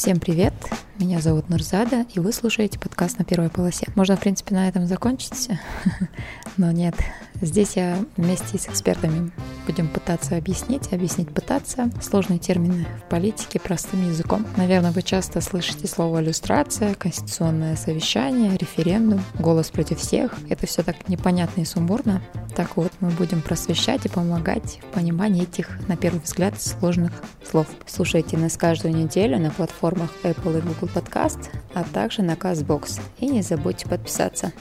Всем привет! Меня зовут Нурзада, и вы слушаете подкаст на первой полосе. Можно, в принципе, на этом закончить, но нет. Здесь я вместе с экспертами будем пытаться объяснить, объяснить пытаться сложные термины в политике простым языком. Наверное, вы часто слышите слово иллюстрация, конституционное совещание, референдум, голос против всех. Это все так непонятно и сумбурно. Так вот, мы будем просвещать и помогать в понимании этих, на первый взгляд, сложных слов. Слушайте нас каждую неделю на платформах Apple и Google Podcast, а также на CastBox. И не забудьте подписаться.